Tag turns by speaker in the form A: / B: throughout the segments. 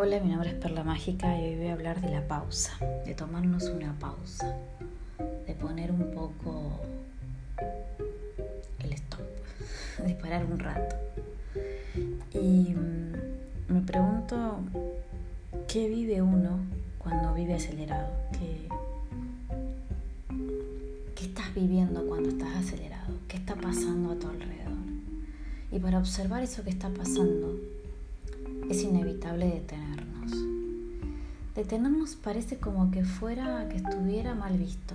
A: Hola, mi nombre es Perla Mágica y hoy voy a hablar de la pausa, de tomarnos una pausa, de poner un poco el stop, de parar un rato. Y mm, me pregunto, ¿qué vive uno cuando vive acelerado? ¿Qué, ¿Qué estás viviendo cuando estás acelerado? ¿Qué está pasando a tu alrededor? Y para observar eso que está pasando, es inevitable detenernos. Parece como que fuera que estuviera mal visto,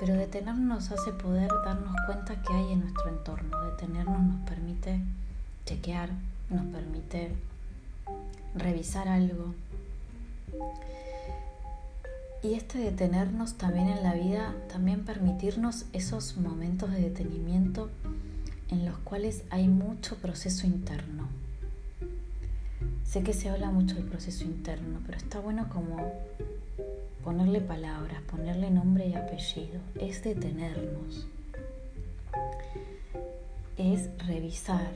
A: pero detenernos hace poder darnos cuenta que hay en nuestro entorno. Detenernos nos permite chequear, nos permite revisar algo. Y este detenernos también en la vida, también permitirnos esos momentos de detenimiento en los cuales hay mucho proceso interno Sé que se habla mucho del proceso interno, pero está bueno como ponerle palabras, ponerle nombre y apellido. Es detenernos. Es revisar.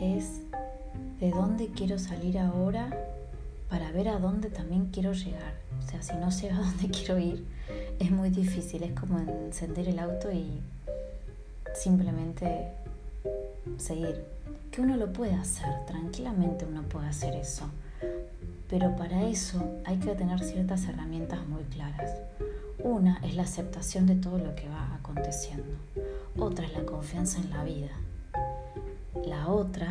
A: Es de dónde quiero salir ahora para ver a dónde también quiero llegar. O sea, si no sé a dónde quiero ir, es muy difícil. Es como encender el auto y simplemente seguir que uno lo puede hacer, tranquilamente uno puede hacer eso. Pero para eso hay que tener ciertas herramientas muy claras. Una es la aceptación de todo lo que va aconteciendo. Otra es la confianza en la vida. La otra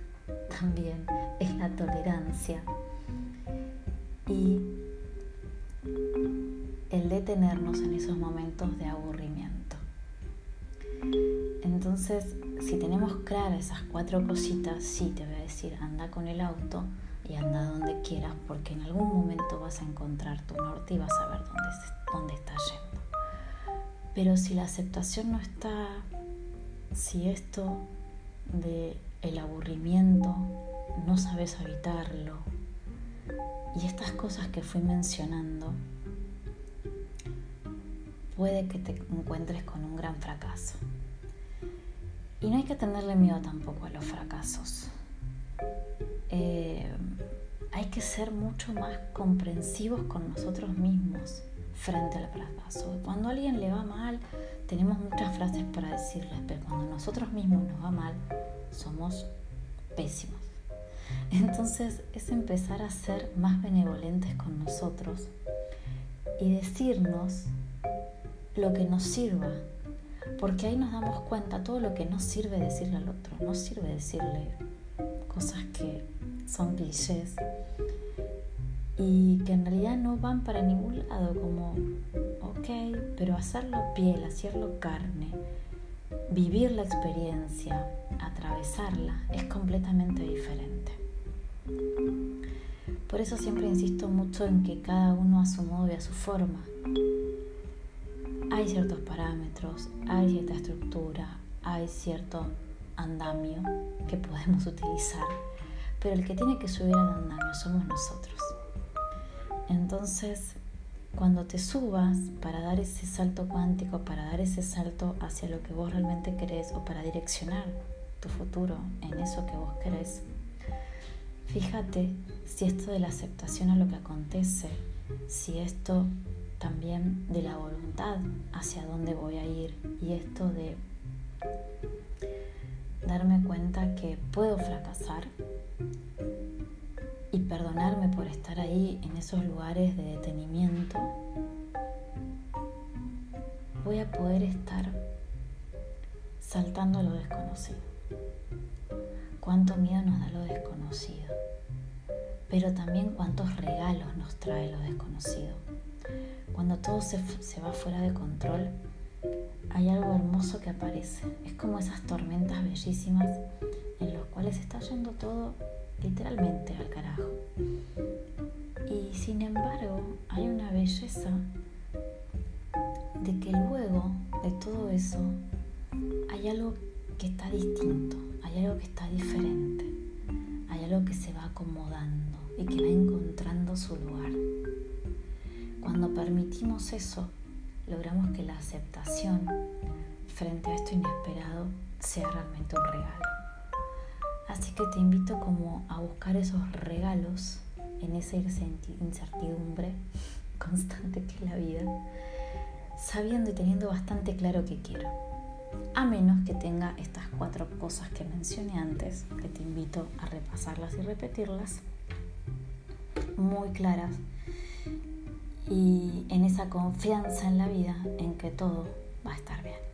A: también es la tolerancia. Y el detenernos en esos momentos de aburrimiento. Entonces, si tenemos claras esas cuatro cositas, sí te voy a decir, anda con el auto y anda donde quieras, porque en algún momento vas a encontrar tu norte y vas a ver dónde, dónde estás yendo. Pero si la aceptación no está, si esto de el aburrimiento no sabes habitarlo, y estas cosas que fui mencionando, puede que te encuentres con un gran fracaso. Y no hay que tenerle miedo tampoco a los fracasos. Eh, hay que ser mucho más comprensivos con nosotros mismos frente al fracaso. Cuando a alguien le va mal, tenemos muchas frases para decirles, pero cuando a nosotros mismos nos va mal, somos pésimos. Entonces es empezar a ser más benevolentes con nosotros y decirnos lo que nos sirva porque ahí nos damos cuenta todo lo que no sirve decirle al otro, no sirve decirle cosas que son clichés y que en realidad no van para ningún lado, como, ok, pero hacerlo piel, hacerlo carne, vivir la experiencia, atravesarla, es completamente diferente. Por eso siempre insisto mucho en que cada uno a su modo y a su forma hay ciertos parámetros, hay cierta estructura, hay cierto andamio que podemos utilizar, pero el que tiene que subir al andamio somos nosotros. Entonces, cuando te subas para dar ese salto cuántico, para dar ese salto hacia lo que vos realmente querés o para direccionar tu futuro en eso que vos querés, fíjate si esto de la aceptación a lo que acontece, si esto también de la voluntad hacia dónde voy a ir y esto de darme cuenta que puedo fracasar y perdonarme por estar ahí en esos lugares de detenimiento, voy a poder estar saltando lo desconocido. Cuánto miedo nos da lo desconocido, pero también cuántos regalos nos trae lo desconocido cuando todo se, va fuera de control, hay algo hermoso que aparece. Es como esas tormentas bellísimas en las cuales está yendo todo literalmente al carajo. Y sin embargo, hay una belleza de que luego de todo eso hay algo que está distinto, hay algo que está diferente, hay algo que se va acomodando y que va encontrando su permitimos eso, logramos que la aceptación frente a esto inesperado sea realmente un regalo. Así que te invito como a buscar esos regalos en esa incertidumbre constante que es la vida, sabiendo y teniendo bastante claro qué quiero. A menos que tenga estas cuatro cosas que mencioné antes, que te invito a repasarlas y repetirlas, muy claras, y en esa confianza en la vida en que todo va a estar bien.